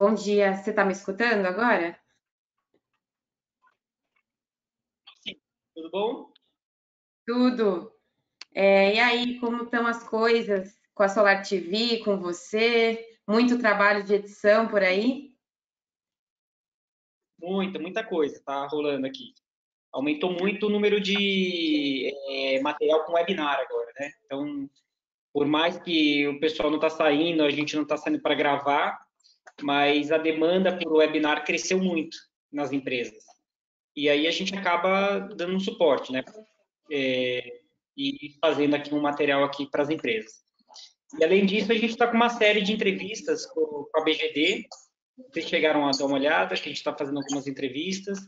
Bom dia, você está me escutando agora? Sim, tudo bom? Tudo. É, e aí, como estão as coisas com a Solar TV, com você? Muito trabalho de edição por aí? Muita, muita coisa está rolando aqui. Aumentou muito o número de é, material com webinar agora, né? Então, por mais que o pessoal não está saindo, a gente não está saindo para gravar, mas a demanda por webinar cresceu muito nas empresas. E aí a gente acaba dando um suporte, né? É, e fazendo aqui um material aqui para as empresas. E além disso, a gente está com uma série de entrevistas com, a BGD. Vocês chegaram a dar uma olhada, que a gente está fazendo algumas entrevistas.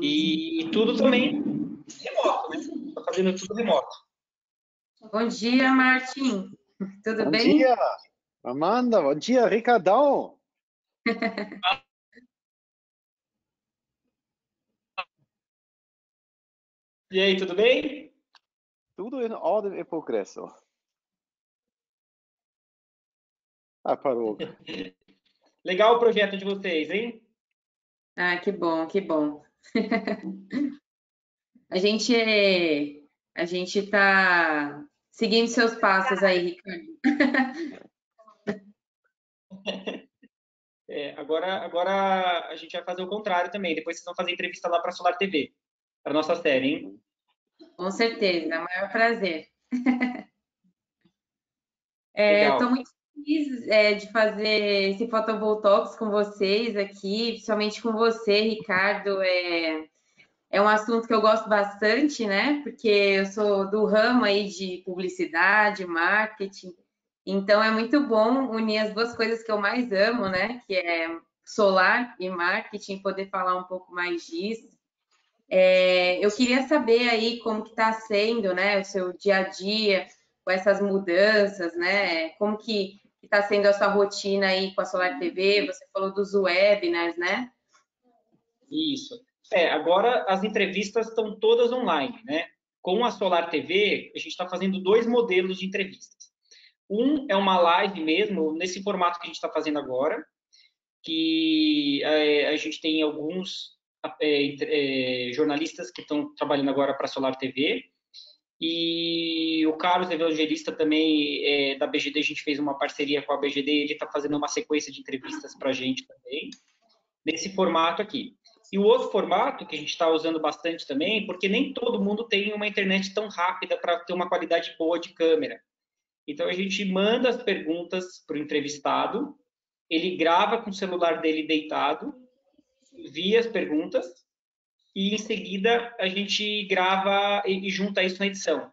E tudo também remoto, né? Está fazendo tudo remoto. Bom dia, Martim. Tudo bom bem? Bom dia, Amanda. Bom dia, Ricardão. e aí, tudo bem? Tudo em ordem e progresso. Ah, parou. Legal o projeto de vocês, hein? Ah, que bom, que bom. a gente a gente está seguindo seus passos aí, Ricardo. É, agora, agora a gente vai fazer o contrário também. Depois vocês vão fazer entrevista lá para a Solar TV, para nossa série, hein? Com certeza, é o maior prazer. Estou é, muito feliz é, de fazer esse Photovoltaics com vocês aqui, principalmente com você, Ricardo. É, é um assunto que eu gosto bastante, né? Porque eu sou do ramo aí de publicidade, marketing. Então é muito bom unir as duas coisas que eu mais amo, né? Que é solar e marketing, poder falar um pouco mais disso. É, eu queria saber aí como que está sendo, né, o seu dia a dia com essas mudanças, né? Como que está sendo a sua rotina aí com a Solar TV? Você falou dos webinars, né? Isso. É, agora as entrevistas estão todas online, né? Com a Solar TV, a gente está fazendo dois modelos de entrevistas. Um é uma live mesmo, nesse formato que a gente está fazendo agora, que é, a gente tem alguns é, é, jornalistas que estão trabalhando agora para a Solar TV. E o Carlos Evangelista também, da BGD, a gente fez uma parceria com a BGD, ele está fazendo uma sequência de entrevistas para a gente também, nesse formato aqui. E o outro formato que a gente está usando bastante também, porque nem todo mundo tem uma internet tão rápida para ter uma qualidade boa de câmera. Então a gente manda as perguntas para o entrevistado, ele grava com o celular dele deitado via as perguntas e em seguida a gente grava e, junta isso na edição,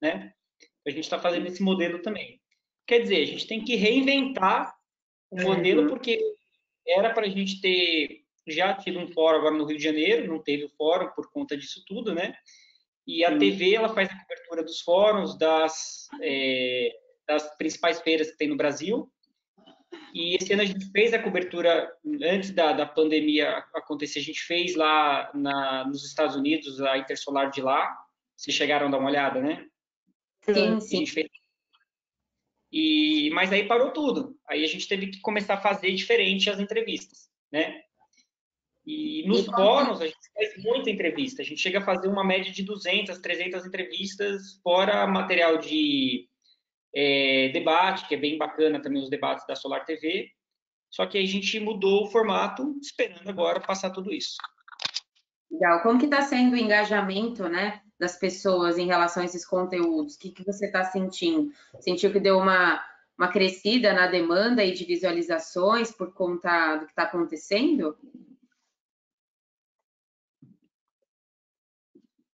né? A gente está fazendo esse modelo também. Quer dizer, a gente tem que reinventar o modelo uhum. porque era para a gente ter já tido um fórum agora no Rio de Janeiro, não teve o fórum por conta disso tudo, né? E a TV ela faz a cobertura dos fóruns, das, é, das principais feiras que tem no Brasil, e esse ano a gente fez a cobertura, antes da, da pandemia acontecer, a gente fez lá na, nos Estados Unidos, a Intersolar de lá. Vocês chegaram a dar uma olhada, né? Sim, sim. E, mas aí parou tudo. Aí a gente teve que começar a fazer diferente as entrevistas, né? E nos e fóruns a gente faz muita entrevista. A gente chega a fazer uma média de 200, 300 entrevistas, fora material de é, debate, que é bem bacana também os debates da Solar TV. Só que a gente mudou o formato, esperando agora passar tudo isso. Legal. Como que está sendo o engajamento, né, das pessoas em relação a esses conteúdos? O que, que você está sentindo? Sentiu que deu uma, uma crescida na demanda e de visualizações por conta do que está acontecendo?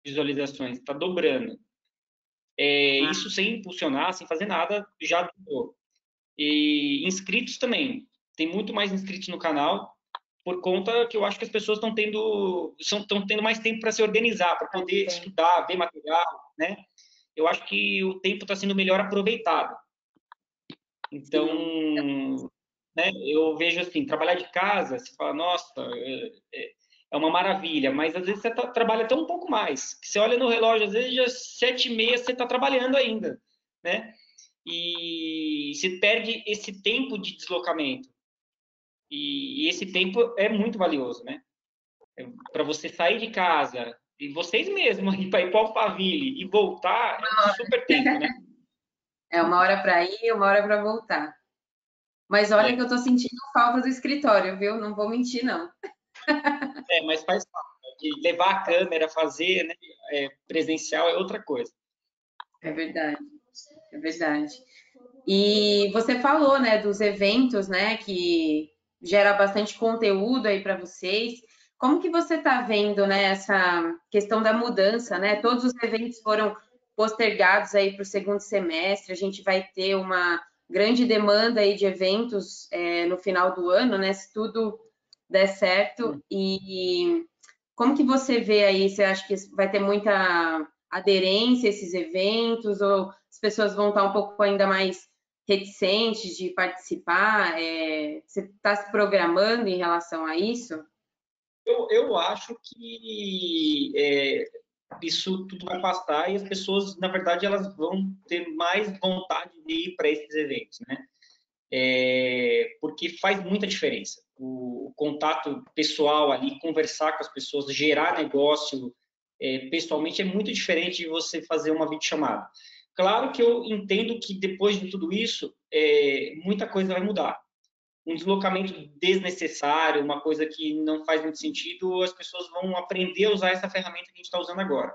Visualizações, está dobrando. É, ah. Isso sem impulsionar, sem fazer nada, já dobrou. E inscritos também. Tem muito mais inscritos no canal, por conta que eu acho que as pessoas estão tendo estão tendo mais tempo para se organizar, para poder estudar, ver material, né? Eu acho que o tempo está sendo melhor aproveitado. Então, né, eu vejo assim, trabalhar de casa, você fala, nossa, é, é, é uma maravilha, mas às vezes você tá, trabalha até um pouco mais. Você olha no relógio, às vezes já sete e meia você está trabalhando ainda, né? E você perde esse tempo de deslocamento. E, e esse tempo é muito valioso, né? É, para você sair de casa e vocês mesmos ir para ir para Alphaville e voltar é um super tempo, né? É uma hora para ir, uma hora para voltar. Mas olha é. que eu estou sentindo falta do escritório, viu? Não vou mentir, não. É, mas faz falta. Levar a câmera, fazer né, é, presencial é outra coisa. É verdade, é verdade. E você falou, né, dos eventos, né, que gera bastante conteúdo aí para vocês. Como que você está vendo, né, essa questão da mudança, né? Todos os eventos foram postergados aí para o segundo semestre. A gente vai ter uma grande demanda aí de eventos é, no final do ano, né? Se tudo der certo. E como que você vê aí? Você acha que vai ter muita aderência a esses eventos ou as pessoas vão estar um pouco ainda mais reticentes de participar? É, você está se programando em relação a isso? Eu, eu acho que é, isso tudo vai passar e as pessoas, na verdade, elas vão ter mais vontade de ir para esses eventos, né? É, porque faz muita diferença. O, o, contato pessoal ali, conversar com as pessoas, gerar negócio é, pessoalmente é muito diferente de você fazer uma videochamada. Claro que eu entendo que depois de tudo isso, é, muita coisa vai mudar. Um deslocamento desnecessário, uma coisa que não faz muito sentido, as pessoas vão aprender a usar essa ferramenta que a gente está usando agora.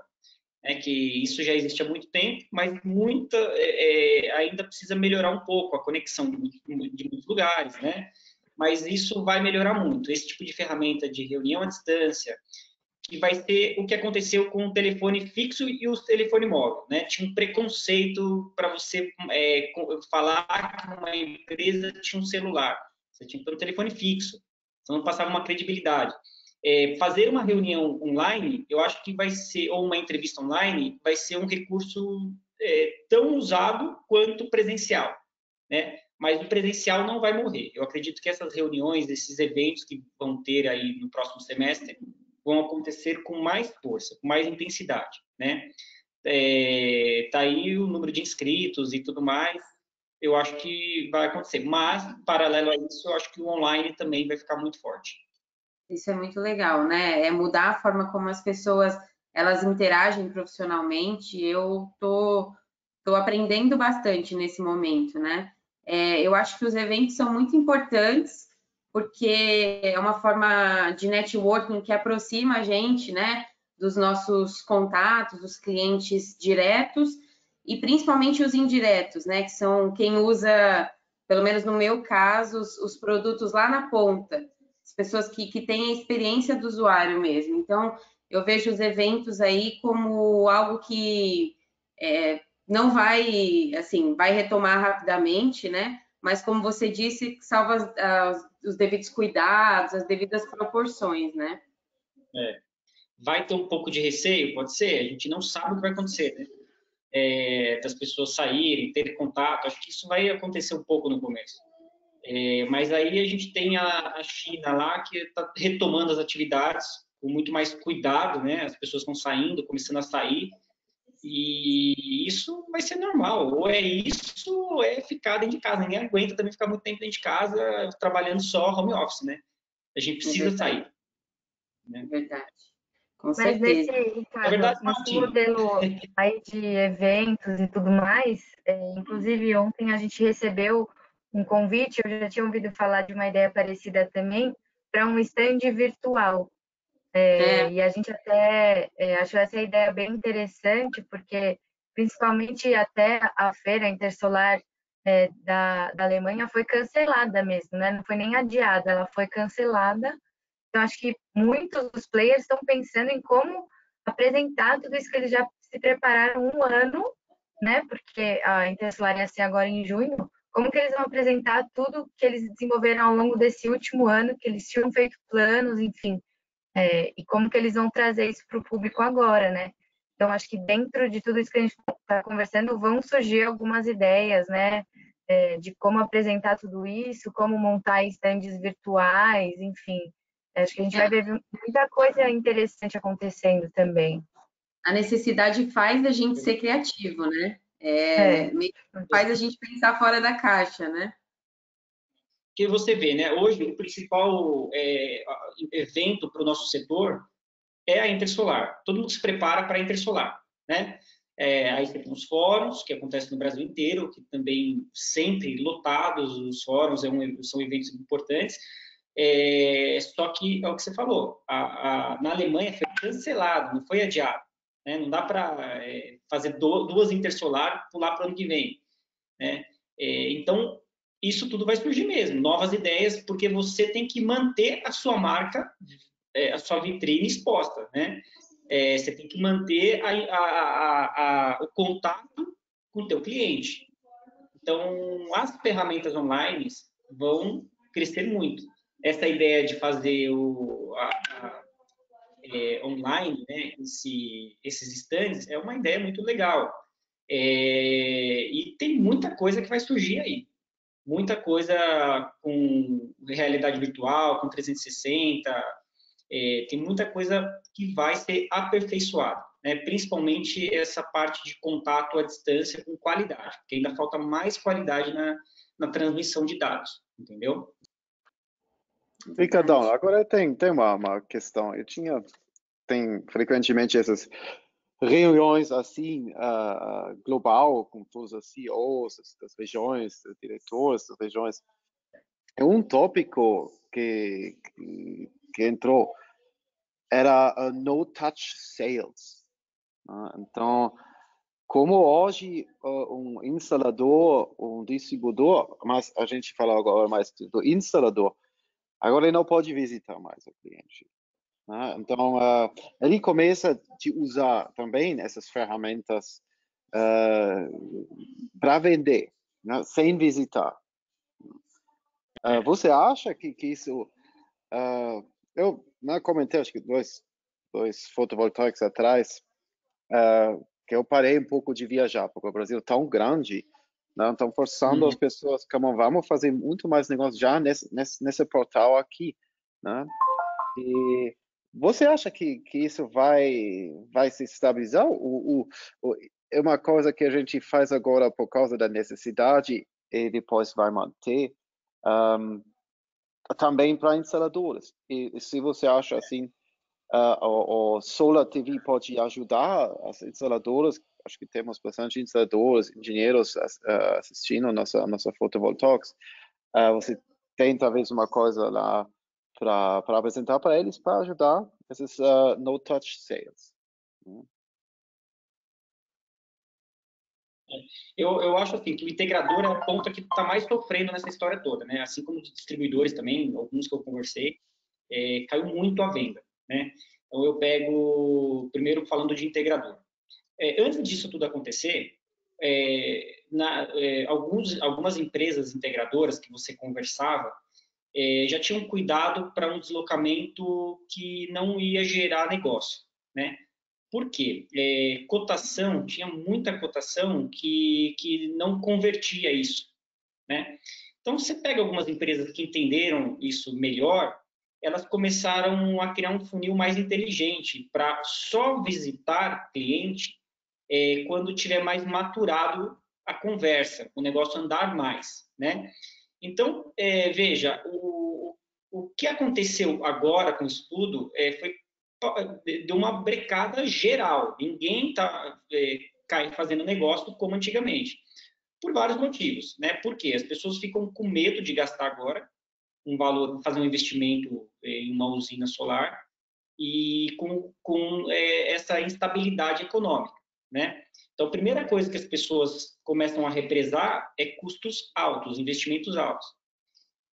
É que isso já existe há muito tempo, mas muita é, é ainda precisa melhorar um pouco a conexão de, de muitos lugares, né? Mas isso vai melhorar muito. Esse tipo de ferramenta de reunião à distância, que vai ser o que aconteceu com o telefone fixo e o telefone móvel. Né? Tinha um preconceito para você é, falar que uma empresa tinha um celular. Você tinha que ter um telefone fixo. Então não passava uma credibilidade. É, fazer uma reunião online, eu acho que vai ser, ou uma entrevista online, vai ser um recurso é, tão usado quanto presencial. Né? Mas o presencial não vai morrer. Eu acredito que essas reuniões, esses eventos que vão ter aí no próximo semestre, vão acontecer com mais força, com mais intensidade, né? É, tá aí o número de inscritos e tudo mais, eu acho que vai acontecer. Mas, paralelo a isso, eu acho que o online também vai ficar muito forte. Isso é muito legal, né? É mudar a forma como as pessoas elas interagem profissionalmente. Eu tô, tô aprendendo bastante nesse momento, né? É, eu acho que os eventos são muito importantes porque é uma forma de networking que aproxima a gente, né, dos nossos contatos, dos clientes diretos e principalmente os indiretos, né, que são quem usa, pelo menos no meu caso, os, os produtos lá na ponta, as pessoas que, que têm a experiência do usuário mesmo. Então, eu vejo os eventos aí como algo que é, não vai, assim, vai retomar rapidamente, né? Mas como você disse, salva os devidos cuidados, as devidas proporções, né? É. Vai ter um pouco de receio, pode ser. A gente não sabe o que vai acontecer, né? É, das pessoas saírem, terem contato. Acho que isso vai acontecer um pouco no começo. É, mas aí a gente tem a, a China lá que está retomando as atividades com muito mais cuidado, né? As pessoas estão saindo, começando a sair e isso vai ser normal. Ou é isso, ou é ficar dentro de casa. Ninguém aguenta também ficar muito tempo dentro de casa trabalhando só home office, né? A gente precisa é sair. Né? Verdade. Com Mas certeza. nesse, Ricardo, é verdade, nesse modelo aí de eventos e tudo mais, é, inclusive ontem a gente recebeu um convite, eu já tinha ouvido falar de uma ideia parecida também, para um stand virtual. É, é. E a gente até é, achou essa ideia bem interessante, porque principalmente até a feira intersolar é, da, da Alemanha foi cancelada mesmo, né? Não foi nem adiada, ela foi cancelada. Então, acho que muitos dos players estão pensando em como apresentar tudo isso que eles já se prepararam um ano, né? Porque a Intersolar ia ser agora em junho. Como que eles vão apresentar tudo que eles desenvolveram ao longo desse último ano, que eles tinham feito planos, enfim. É, e como que eles vão trazer isso para o público agora, né? Então, acho que dentro de tudo isso que a gente está conversando, vão surgir algumas ideias, né? É, de como apresentar tudo isso, como montar estandes virtuais, enfim. Acho que a gente vai ver muita coisa interessante acontecendo também. A necessidade faz a gente ser criativo, né? É, é. Faz a gente pensar fora da caixa, né? Porque você vê, né? Hoje, o principal é, evento para o nosso setor é a Intersolar. Todo mundo se prepara para a Intersolar, né? É, aí tem os fóruns, que acontecem no Brasil inteiro, que também sempre lotados, os fóruns é um, são eventos importantes. É, só que é o que você falou, a, a, na Alemanha foi cancelado, não foi adiado. Né? Não dá para é, fazer do, duas intersolar pular para o ano que vem. Né? É, então, isso tudo vai surgir mesmo, novas ideias, porque você tem que manter a sua marca, é, a sua vitrine exposta. Né? É, você tem que manter a, a, a, o contato com o teu cliente. Então, as ferramentas online vão crescer muito. Essa ideia de fazer o, é, online, né, esse, esses stands, é uma ideia muito legal. É, e tem muita coisa que vai surgir aí. Muita coisa com realidade virtual, com 360, é, tem muita coisa que vai ser aperfeiçoada, né? principalmente essa parte de contato à distância com qualidade, porque ainda falta mais qualidade na, na transmissão de dados, entendeu? Ricardão, agora tem, tem uma, uma questão. Eu tinha, tem frequentemente essas reuniões assim, uh, global, com todos os CEOs das regiões, diretores das regiões. É um tópico que, que, entrou, era uh, no-touch sales. Uh, então, como hoje um instalador, um distribuidor, mas a gente fala agora mais do instalador, Agora ele não pode visitar mais o cliente. Né? Então, uh, ele começa a usar também essas ferramentas uh, para vender, né? sem visitar. Uh, você acha que, que isso... eu né, comentei, acho que dois, dois fotovoltaicos atrás, que eu parei um pouco de viajar, porque o Brasil é tão grande, estão forçando uhum. as pessoas, como vamos fazer muito mais negócio já nesse, nesse, nesse portal aqui. Né? E você acha que, que isso vai, vai se estabilizar? O, o, o, é uma coisa que a gente faz agora por causa da necessidade e depois vai manter um, também para instaladores. E, se você acha assim, uh, o, o Solar TV pode ajudar as instaladoras acho que temos bastante instaladores, engenheiros uh, assistindo nossa nossa fotovoltaics. Uh, você tem talvez uma coisa lá para apresentar para eles para ajudar esses uh, no touch sales. Eu, eu acho assim que o integrador é a ponta que está mais sofrendo nessa história toda, né? Assim como os distribuidores também, alguns que eu conversei, é, caiu muito a venda, né? Então eu pego primeiro falando de integrador. É, antes disso tudo acontecer, é, na, é, alguns, algumas empresas integradoras que você conversava é, já tinham cuidado para um deslocamento que não ia gerar negócio, né? Por quê? É, cotação, tinha muita cotação que, que não convertia isso, né? Então, você pega algumas empresas que entenderam isso melhor, elas começaram a criar um funil mais inteligente para só visitar cliente é, quando tiver mais maturado a conversa, o negócio andar mais, né? Então, é, veja, o, o que aconteceu agora com o estudo é, foi de uma brecada geral. Ninguém está é, fazendo negócio como antigamente, por vários motivos, né? Porque as pessoas ficam com medo de gastar agora um valor, fazer um investimento é, em uma usina solar e com, com é, essa instabilidade econômica né? Então, a primeira coisa que as pessoas começam a represar é custos altos, investimentos altos.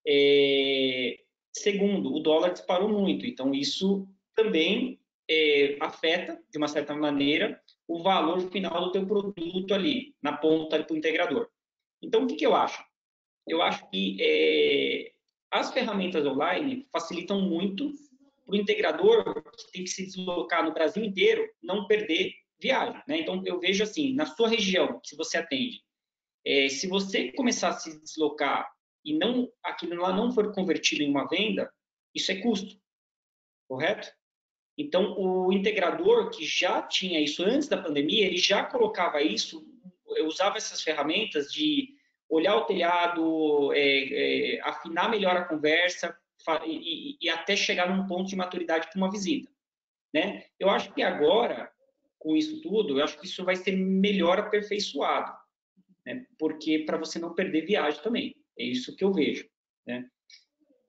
É... Segundo, o dólar disparou muito, então isso também é, afeta, de uma certa maneira, o valor final do teu produto ali, na ponta para o integrador. Então, o que, que eu acho? Eu acho que é, as ferramentas online facilitam muito para o integrador que tem que se deslocar no Brasil inteiro não perder viagem. Né? Então, eu vejo assim, na sua região que você atende, é, se você começar a se deslocar e não aquilo lá não for convertido em uma venda, isso é custo, correto? Então, o integrador que já tinha isso antes da pandemia, ele já colocava isso, usava essas ferramentas de olhar o telhado, é, é, afinar melhor a conversa e, e, até chegar num ponto de maturidade para uma visita. Né? Eu acho que agora, com isso tudo, eu acho que isso vai ser melhor aperfeiçoado, né? porque para você não perder viagem também. É isso que eu vejo. Né?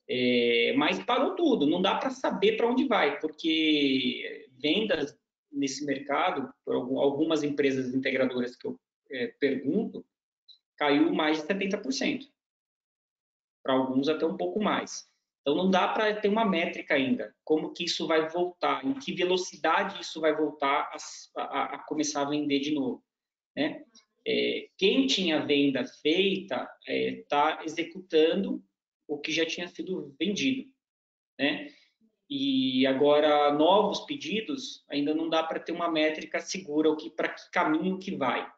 É, mas parou tudo, não dá para saber para onde vai, porque vendas nesse mercado, por algumas empresas integradoras que eu é, pergunto, caiu mais de 70%. Para alguns até um pouco mais. Então não dá para ter uma métrica ainda, como que isso vai voltar, em que velocidade isso vai voltar a, a, a começar a vender de novo. Né? É, quem tinha venda feita está é, executando o que já tinha sido vendido. Né? E agora novos pedidos ainda não dá para ter uma métrica segura para que caminho que vai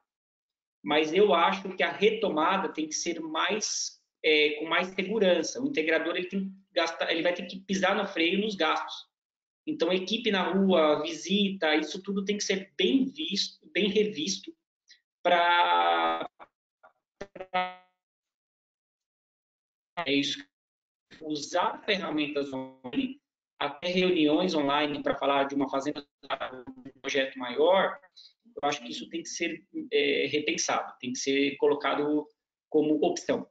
mas eu acho que a retomada tem que ser mais é, com mais segurança. O integrador ele, tem que gastar, ele vai ter que pisar no freio nos gastos. Então, equipe na rua, visita, isso tudo tem que ser bem visto, bem revisto para é isso. Usar ferramentas online, até reuniões online para falar de uma fazenda, um projeto maior, eu acho que isso tem que ser é, repensado, tem que ser colocado como opção.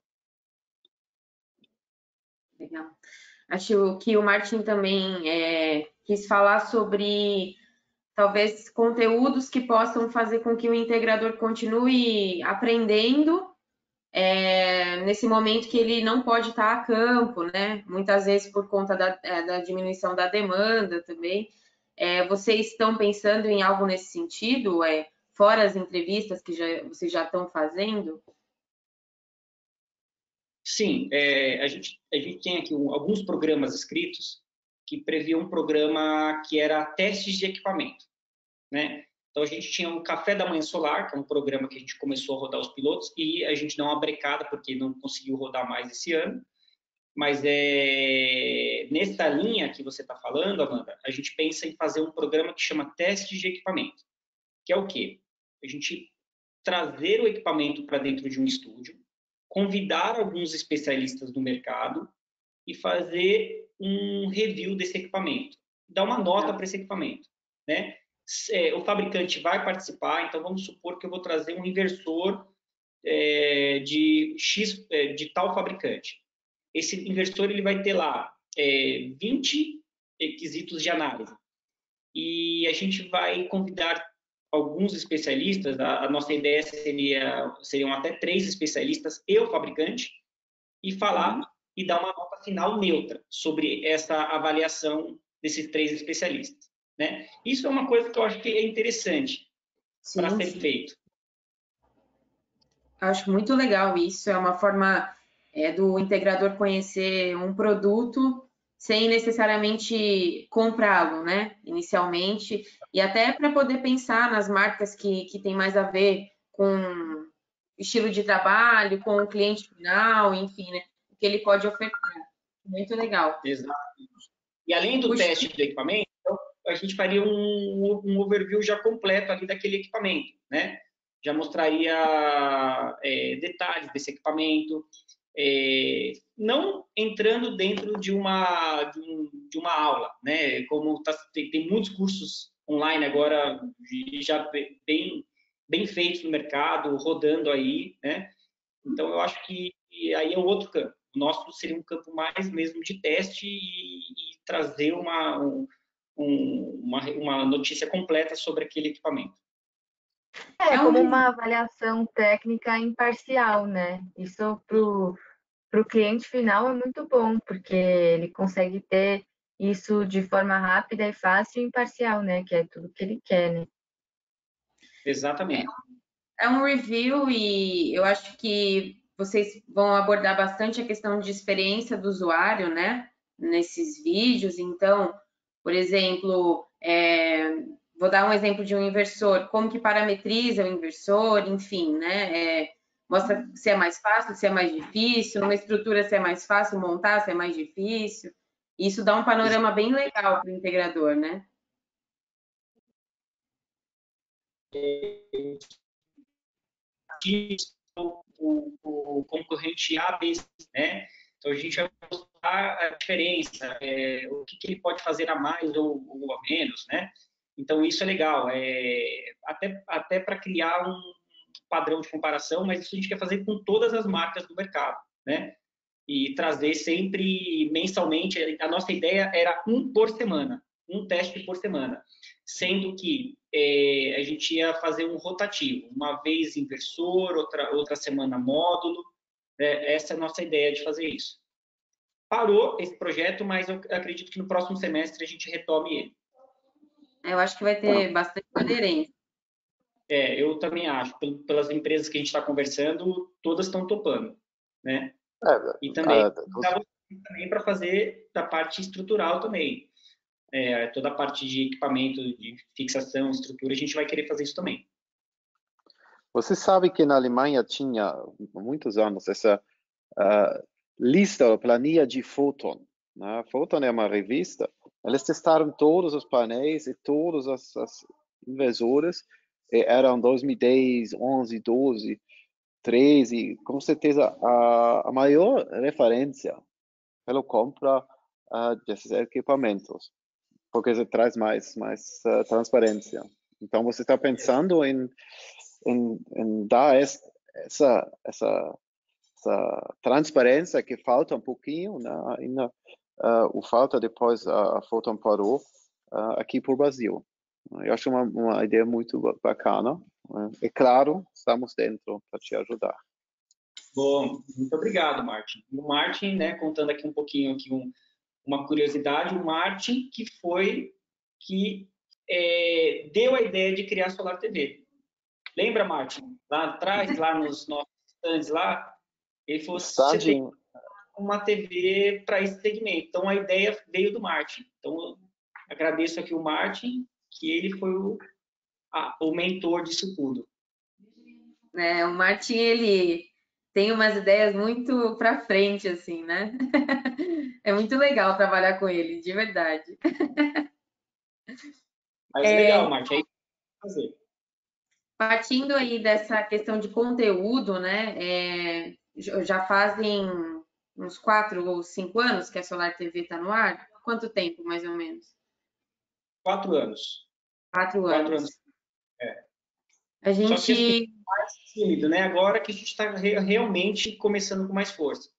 Legal. Acho que o Martin também é, quis falar sobre talvez conteúdos que possam fazer com que o integrador continue aprendendo é, nesse momento que ele não pode estar a campo, né? Muitas vezes por conta da, é, da diminuição da demanda também. É, vocês estão pensando em algo nesse sentido, é, fora as entrevistas que já, vocês já estão fazendo? Sim, é, a, gente, a gente tem aqui um, alguns programas escritos que previam um programa que era testes de equipamento, né? Então a gente tinha um Café da Manhã Solar, que é um programa que a gente começou a rodar os pilotos e a gente deu uma brecada porque não conseguiu rodar mais esse ano mas é, nessa linha que você está falando, Amanda, a gente pensa em fazer um programa que chama teste de equipamento, que é o quê? A gente trazer o equipamento para dentro de um estúdio, convidar alguns especialistas do mercado e fazer um review desse equipamento, dar uma nota para esse equipamento, né? É, o fabricante vai participar, então vamos supor que eu vou trazer um inversor é, de X, é, de tal fabricante esse inversor ele vai ter lá é, 20 requisitos de análise. E a gente vai convidar alguns especialistas, a, a nossa ideia seria, seriam até três especialistas e o fabricante, e falar e dar uma nota final neutra sobre essa avaliação desses três especialistas. Né? Isso é uma coisa que eu acho que é interessante para ser feito. Acho muito legal isso, é uma forma é, do integrador conhecer um produto sem necessariamente comprá-lo, né, inicialmente, e até para poder pensar nas marcas que, que tem mais a ver com estilo de trabalho, com o cliente final, enfim, né, o que ele pode ofertar. Muito legal. Exato. E além do Puxa. teste do equipamento, então, a gente faria um, um overview já completo ali daquele equipamento, né? Já mostraria é, detalhes desse equipamento, é, não entrando dentro de uma, de, um, de, uma aula, né? Como tá, tem, tem, muitos cursos online agora já bem, bem feitos no mercado, rodando aí, né? Então, eu acho que aí é outro campo. O nosso seria um campo mais mesmo de teste e, e trazer uma, um, uma, uma notícia completa sobre aquele equipamento. É, é como uma avaliação técnica imparcial, né? Isso para o cliente final é muito bom, porque ele consegue ter isso de forma rápida e fácil e imparcial, né? Que é tudo que ele quer, né? Exatamente. É um review e eu acho que vocês vão abordar bastante a questão de experiência do usuário, né? Nesses vídeos. Então, por exemplo, é, vou dar um exemplo de um inversor, como que parametriza o inversor, enfim, né? É, mostra se é mais fácil, se é mais difícil, numa estrutura se é mais fácil montar, se é mais difícil. Isso dá um panorama bem legal para o integrador, né? o, concorrente A, B, né? Então a gente vai mostrar a diferença, é, o que, que, ele pode fazer a mais ou, ou, a menos, né? Então isso é legal, é, até, até para criar um padrão de comparação, mas isso a gente quer fazer com todas as marcas do mercado, né? E trazer sempre mensalmente, a nossa ideia era um por semana, um teste por semana, sendo que é, a gente ia fazer um rotativo, uma vez inversor, outra, outra semana módulo, é, essa é a nossa ideia de fazer isso. Parou esse projeto, mas eu acredito que no próximo semestre a gente retome ele. Eu acho que vai ter bastante aderência. É, eu também acho. Pelas empresas que a gente está conversando, todas estão topando, né? É, e também, é, também para fazer da parte estrutural também. É, toda a parte de equipamento, de fixação, estrutura, a gente vai querer fazer isso também. Você sabe que na Alemanha tinha, há muitos anos, essa uh, lista, ou planilha de Photon. Né? Photon é uma revista. Eles testaram todos os painéis e todos as, as inversores. E eram 2010, 11, 12, 13. Com certeza, a, a maior referência pela compra uh, desses equipamentos. Porque você traz mais, mais uh, transparência. Então, você está pensando em, em, em dar essa, essa, essa transparência que falta um pouquinho, né? ainda uh, o falta depois a, a Photon parou aqui por Brasil. Eu acho uma, uma ideia muito bacana. É claro, estamos dentro para te ajudar. Bom, muito obrigado, Martin. O Martin, né, contando aqui um pouquinho aqui um, uma curiosidade, o Martin que foi que é, deu a ideia de criar a Solar TV. Lembra, Martin? Lá atrás, lá nos nossos stands lá, ele falou: você tem uma TV para esse segmento. Então a ideia veio do Martin. Então agradeço aqui o Martin, que ele foi o, a, o mentor disso tudo. É, o Martin ele tem umas ideias muito para frente assim, né? é muito legal trabalhar com ele, de verdade. Mas é, legal, Martin, aí fazer. Partindo aí dessa questão de conteúdo, né? É, já fazem uns quatro ou cinco anos que a Solar TV está no ar? Quanto tempo, mais ou menos? Quatro anos. Quatro, quatro anos. anos. É. A gente. Só que assim, mais tímido, né? Agora que a gente está re realmente começando com mais força.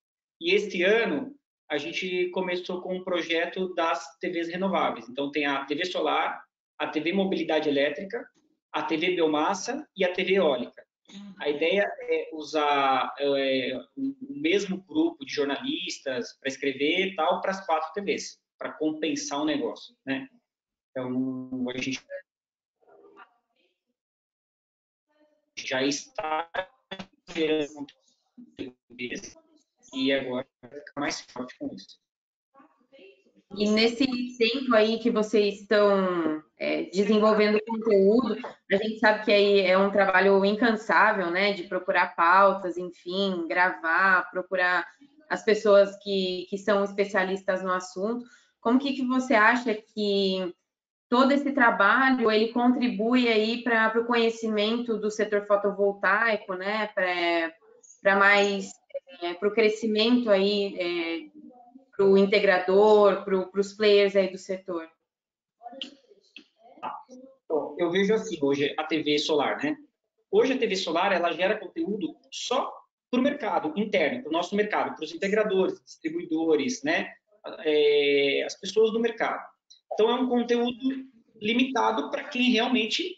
E este ano a gente começou com um projeto das TVs renováveis. Então tem a TV solar, a TV mobilidade elétrica, a TV biomassa e a TV eólica. A ideia é usar é, o mesmo grupo de jornalistas para escrever tal para as quatro TVs, para compensar o negócio, né? Então, a gente já está e agora vai ficar mais forte com isso. E nesse tempo aí que vocês estão é, desenvolvendo conteúdo, a gente sabe que aí é um trabalho incansável, né? De procurar pautas, enfim, gravar, procurar as pessoas que, que são especialistas no assunto. Como que, que você acha que todo esse trabalho ele contribui aí para o conhecimento do setor fotovoltaico, né? Para mais é, para o crescimento aí é, para o integrador, para os players aí do setor? Eu vejo assim hoje a TV solar, né? Hoje a TV solar ela gera conteúdo só para o mercado interno, para o nosso mercado, para os integradores, distribuidores, né? É, as pessoas do mercado. Então é um conteúdo limitado para quem realmente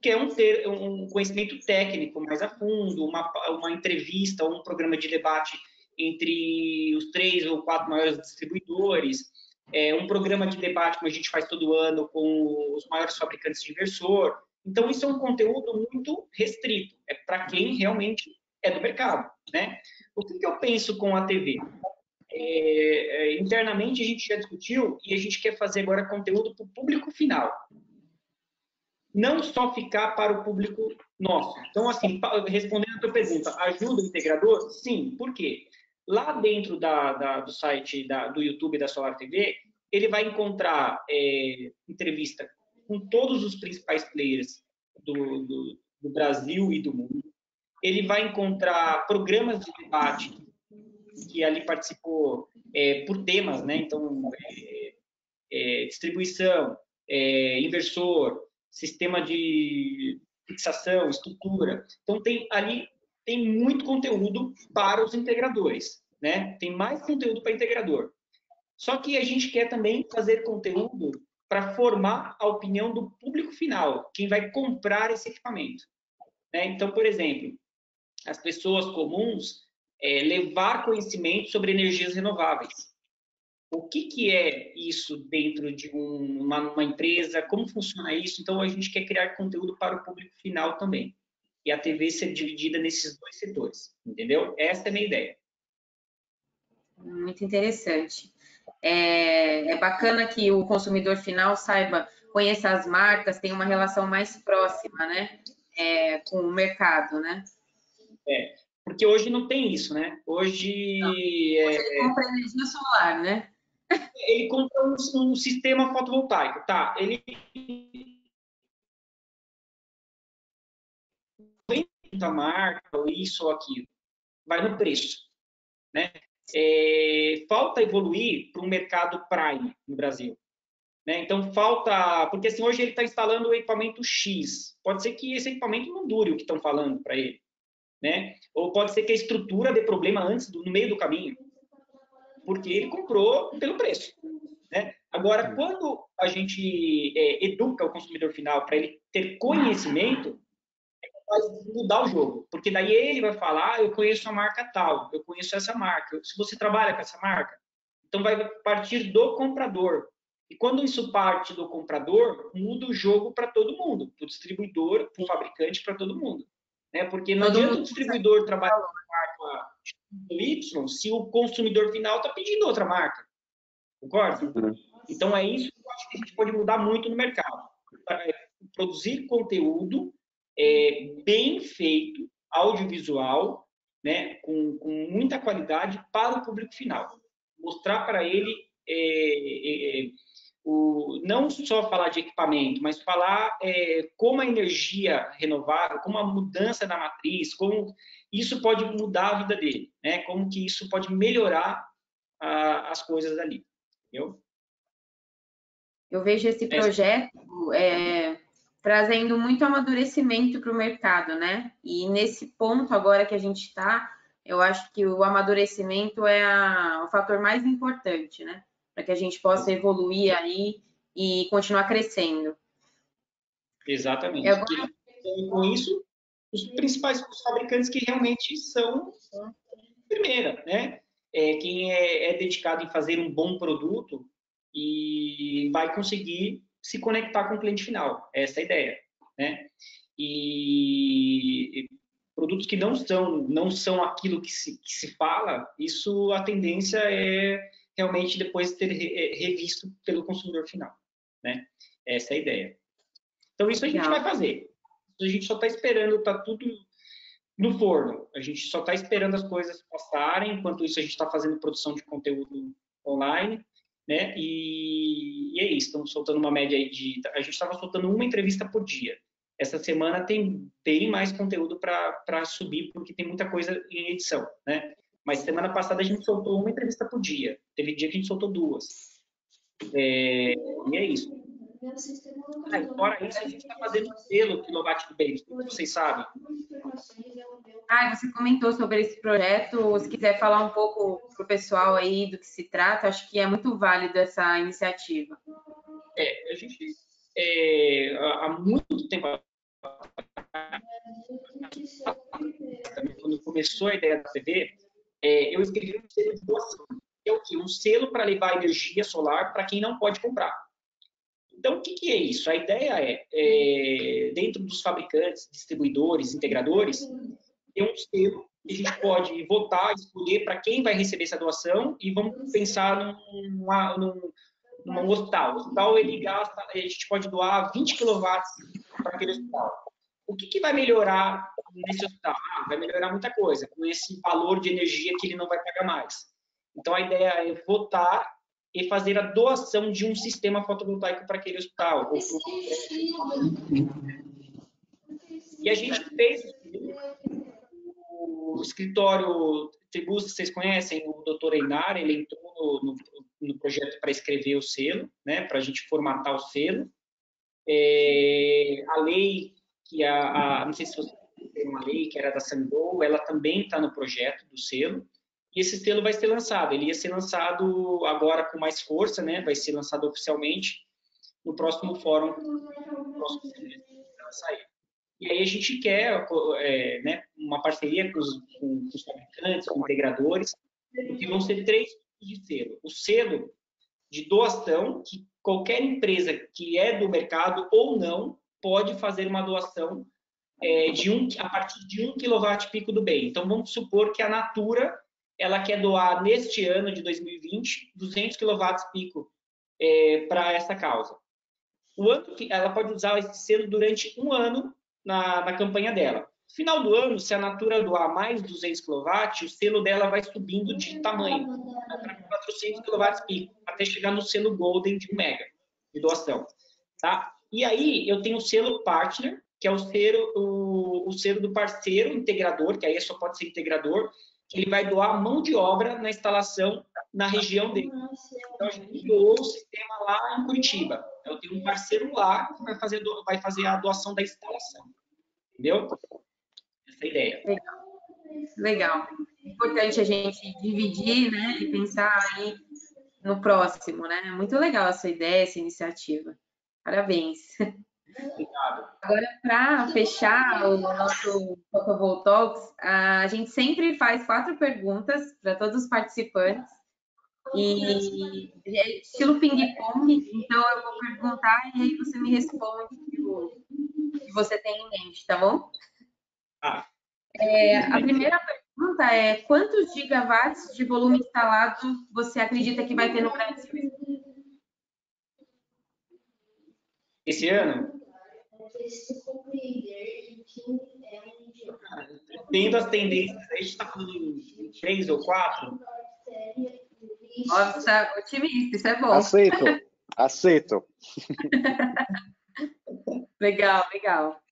quer um, ter um conhecimento técnico mais a fundo, uma, uma entrevista ou um programa de debate entre os três ou quatro maiores distribuidores, é, um programa de debate que a gente faz todo ano com os maiores fabricantes de inversor. Então, isso é um conteúdo muito restrito, é para quem realmente é do mercado. Né? O que, que eu penso com a TV? É, é, internamente, a gente já discutiu e a gente quer fazer agora conteúdo para o público final. Não só ficar para o público nosso. Então, assim, respondendo a tua pergunta, ajuda o integrador? Sim. Por quê? Lá dentro da, da, do site da, do YouTube da Solar TV, ele vai encontrar é, entrevista com todos os principais players do, do, do, Brasil e do mundo. ele vai encontrar programas de debate que ali participou é, por temas, né? Então, é, é, distribuição, é, inversor, sistema de fixação, estrutura. Então, tem ali tem muito conteúdo para os integradores, né? Tem mais conteúdo para integrador. Só que a gente quer também fazer conteúdo para formar a opinião do público final, quem vai comprar esse equipamento. Né? Então, por exemplo, as pessoas comuns é, levar conhecimento sobre energias renováveis. O que, que é isso dentro de um, uma, uma, empresa? Como funciona isso? Então, a gente quer criar conteúdo para o público final também. E a TV ser dividida nesses dois setores, entendeu? Essa é a minha ideia. Muito interessante. É, é bacana que o consumidor final saiba, conheça as marcas, tenha uma relação mais próxima, né? É, com o mercado, né? É, porque hoje não tem isso, né? Hoje. Não. É, ele compra energia solar, né? Ele compra um, um sistema fotovoltaico, tá? Ele a marca, ou isso ou aquilo. Vai no preço. Né? É, falta evoluir para um mercado Prime no Brasil. Né? Então, falta. Porque assim, hoje ele está instalando o equipamento X. Pode ser que esse equipamento não dure o que estão falando para ele né? Ou pode ser que a estrutura dê problema antes, do, no meio do caminho, porque ele comprou pelo preço, né? Agora, quando a gente é, educa o consumidor final para ele ter conhecimento, vai mudar o jogo, porque daí ele vai falar, ah, eu conheço a marca tal, eu conheço essa marca. Se você trabalha com essa marca, então vai partir do comprador. E quando isso parte do comprador, muda o jogo para todo mundo, para o distribuidor, para o fabricante, para todo mundo. Né? Porque não adianta o distribuidor trabalhar com a marca Y se o consumidor final está pedindo outra marca. Concorda? Uhum. Então, é isso que eu acho que a gente pode mudar muito no mercado. É, produzir conteúdo é, bem feito, audiovisual, né, com, com, muita qualidade para o público final. Mostrar para ele é, é, é o, não só falar de equipamento, mas falar é, como a energia renovável, como a mudança da matriz, como isso pode mudar a vida dele, né? Como que isso pode melhorar a, as coisas ali, entendeu? Eu vejo esse projeto é, trazendo muito amadurecimento para o mercado, né? E nesse ponto agora que a gente está, eu acho que o amadurecimento é a, o fator mais importante, né? Para que a gente possa evoluir aí e continuar crescendo. Exatamente. Agora... Com isso, os principais os fabricantes que realmente são primeira, né? É, quem é, é, dedicado em fazer um bom produto e vai conseguir se conectar com o cliente final. Essa é a ideia, né? E, e produtos que não são não são aquilo que se, que se fala, isso a tendência é realmente depois ter eh, revisto pelo consumidor final, né? Essa é a ideia. Então, isso a gente vai fazer. A gente só está esperando, tá tudo no forno. A gente só está esperando as coisas passarem, enquanto isso a gente está fazendo produção de conteúdo online, né? E, e é isso, estamos soltando uma média aí de... A gente estava soltando uma entrevista por dia. Essa semana tem bem mais conteúdo para subir, porque tem muita coisa em edição, né? Mas semana passada a gente soltou uma entrevista por dia. Teve dia que a gente soltou duas. É, e é isso. Ah, fora isso, a gente está fazendo um selo Kilowatt do Baby, vocês sabem. Ah, você comentou sobre esse projeto. Se quiser falar um pouco para o pessoal aí do que se trata, acho que é muito válido essa iniciativa. É, a gente, é, há muito tempo quando começou a ideia da TV, é, eu escrevi um selo de doação, que é o quê? Um selo para levar energia solar para quem não pode comprar. Então, o que, que é isso? A ideia é, é, dentro dos fabricantes, distribuidores, integradores, ter um selo que a gente pode votar, escolher para quem vai receber essa doação e vamos pensar num, num, num hospital. O hospital, ele gasta, a gente pode doar 20 kW para aquele hospital o que, que vai melhorar nesse hospital? Ah, vai melhorar muita coisa, com esse valor de energia que ele não vai pagar mais. Então, a ideia é votar e fazer a doação de um sistema fotovoltaico para aquele hospital. E a gente fez o escritório Tribus, vocês conhecem o doutor Einar, ele entrou no, no, projeto para escrever o selo, né, para a gente formatar o selo. É, a lei, que a, a, não sei se você tem uma lei que era da Sandou, ela também está no projeto do selo. E esse selo vai ser lançado. Ele ia ser lançado agora com mais força, né? Vai ser lançado oficialmente no próximo fórum, no próximo semestre sair. E aí a gente quer é, né, uma parceria com os, com os fabricantes, com integradores, que vão ser três tipos de selo. O selo de doação, que qualquer empresa que é do mercado ou não pode fazer uma doação é, de um, a partir de um quilowatt pico do bem. Então, vamos supor que a Natura ela quer doar neste ano de 2020 200 quilowatts pico é, para essa causa. O ano que ela pode usar esse selo durante um ano na, na campanha dela. Final do ano, se a Natura doar mais 200 kW, o selo dela vai subindo de tamanho para 400 kW pico, até chegar no selo Golden de 1 mega de doação. Tá? E aí eu tenho o selo Partner, que é o selo, o, o selo do parceiro integrador, que aí só pode ser integrador, que ele vai doar mão de obra na instalação na região dele. Então, a gente doou o sistema lá em Curitiba. Eu tenho um parceiro lá que vai fazer, vai fazer a doação da instalação. Entendeu? Essa é a ideia. Legal. Legal. Importante a gente dividir, né, e pensar aí no próximo, né? Muito legal a sua ideia, essa iniciativa. Parabéns. Obrigado. Agora, para fechar o nosso Photoball Talks, a gente sempre faz quatro perguntas para todos os participantes. E é estilo ping-pong, então eu vou perguntar e aí você me responde o que você tem em mente, tá bom? Ah. É, a primeira pergunta é: quantos gigawatts de volume instalado você acredita que vai ter no Brasil? Esse ano? Tendo as tendências, a gente está falando em três ou quatro? Nossa, otimista, isso é bom. Aceito, aceito. legal, legal.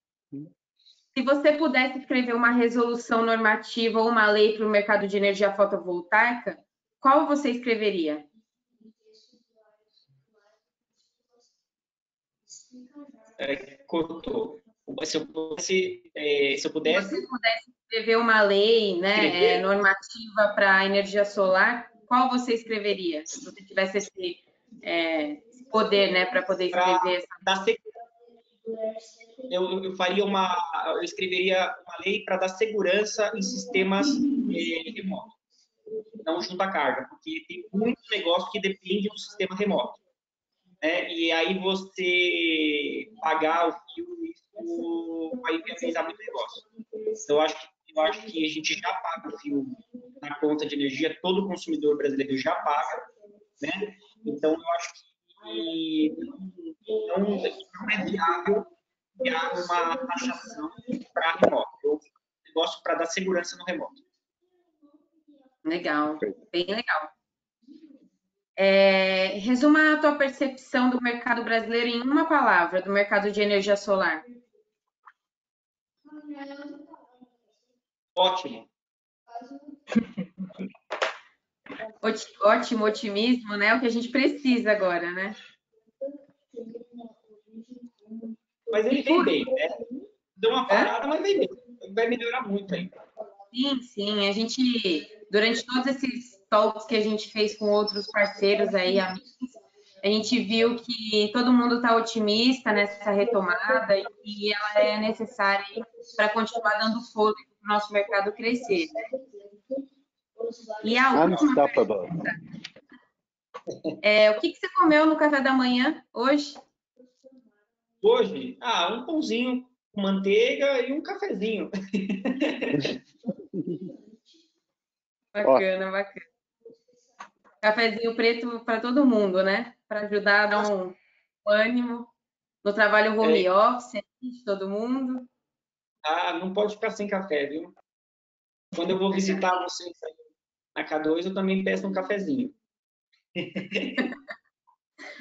Se você pudesse escrever uma resolução normativa ou uma lei para o mercado de energia fotovoltaica, qual você escreveria? É, cortou. Se eu, pudesse, é, se eu pudesse... Se pudesse escrever uma lei né, é, normativa para a energia solar, qual você escreveria? Se você tivesse esse é, poder, né, para poder escrever pra essa... Eu, eu, faria uma, eu escreveria uma lei para dar segurança em sistemas remotos, não junto à carga, porque tem muito negócio que depende do sistema remoto. Né? E aí você pagar o fio, isso vai viabilizar muito negócio. Então, eu acho que eu acho que a gente já paga o fio na conta de energia, todo consumidor brasileiro já paga, né? Então, eu acho que não, não é viável criar uma taxação para remoto. Eu gosto para dar segurança no remoto. Legal, bem legal. É, resuma a tua percepção do mercado brasileiro em uma palavra, do mercado de energia solar. Ótimo. Ótimo otimismo, né? O que a gente precisa agora, né? Mas ele vem bem, né? Deu uma parada, é? mas vem bem. Vai melhorar muito ainda. Sim, sim. A gente, durante todos esses talks que a gente fez com outros parceiros aí, amigos, a gente viu que todo mundo está otimista nessa retomada e ela é necessária para continuar dando fôlego para o nosso mercado crescer. Né? E a última pergunta, é, o que, que você comeu no café da manhã hoje? Hoje? Ah, um pãozinho com manteiga e um cafezinho. bacana, bacana. Cafezinho preto para todo mundo, né? Para ajudar a dar um ânimo no trabalho home é. office de todo mundo. Ah, não pode ficar sem café, viu? Quando eu vou visitar vocês na K2, eu também peço um cafezinho.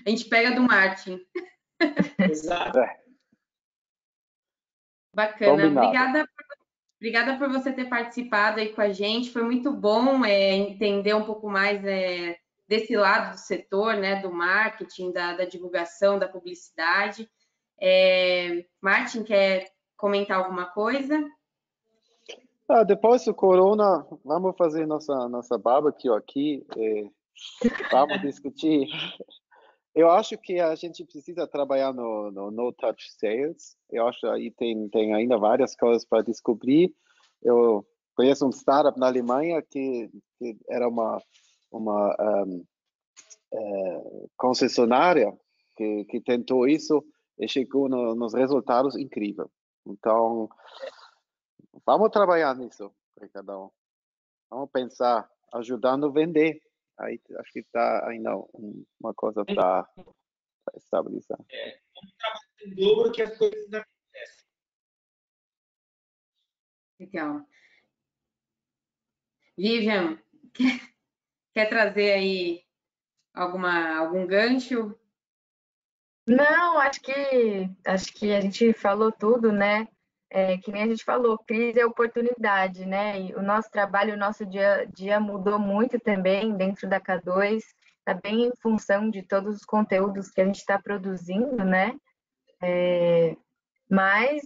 a gente pega do Martin. Exato. É. Bacana. Obrigada, Obrigada por você ter participado aí com a gente. Foi muito bom é, entender um pouco mais é, desse lado do setor, né, do marketing, da, da divulgação, da publicidade. É, Martin, quer comentar alguma coisa? Ah, depois do corona, vamos fazer nossa nossa barbecue aqui. É, vamos discutir. Eu acho que a gente precisa trabalhar no, no no touch sales. Eu acho aí tem tem ainda várias coisas para descobrir. Eu conheço um startup na Alemanha que, que era uma uma um, é, concessionária que, que tentou isso e chegou no, nos resultados incríveis. Então, vamos trabalhar nisso, Ricardão. Vamos pensar, ajudando a vender. Aí acho que está ainda uma coisa para estabilizar. É, vamos trabalhar em dobro que as coisas acontecem. Legal. Vivian, quer, quer trazer aí alguma, algum gancho? Não, acho que acho que a gente falou tudo, né? É, que nem a gente falou, crise é oportunidade, né? E o nosso trabalho, o nosso dia dia mudou muito também dentro da K2, tá bem em função de todos os conteúdos que a gente está produzindo, né? É, mas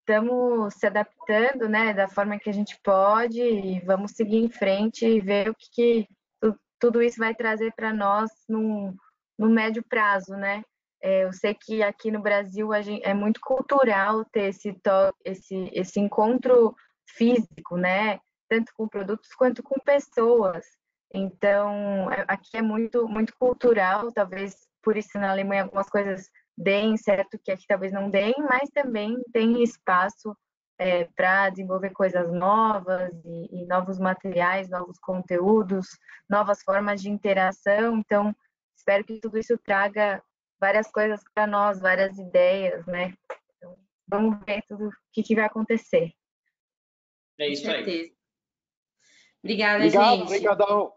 estamos se adaptando, né, da forma que a gente pode e vamos seguir em frente e ver o que, que tudo isso vai trazer para nós no, no médio prazo, né? É, eu sei que aqui no Brasil gente, é muito cultural ter esse, esse, esse encontro físico, né? Tanto com produtos quanto com pessoas. Então, é, aqui é muito, muito cultural, talvez por isso na Alemanha algumas coisas deem certo que aqui talvez não deem, mas também tem espaço é, para desenvolver coisas novas e, e, novos materiais, novos conteúdos, novas formas de interação. Então, espero que tudo isso traga várias coisas para nós, várias ideias, né? Então, vamos ver tudo o que, que vai acontecer. É isso aí. Obrigada, obrigado, gente. Obrigadão.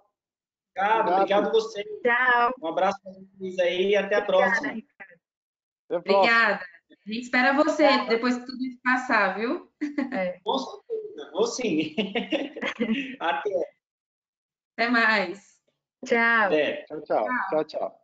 Obrigado, obrigado você. Tchau. Um abraço para vocês aí e até a próxima. Obrigada. A gente espera você depois que tudo isso passar, viu? É. Com certeza, vou sim. Até. Até mais. Tchau. Até. Tchau, tchau. Tchau, tchau.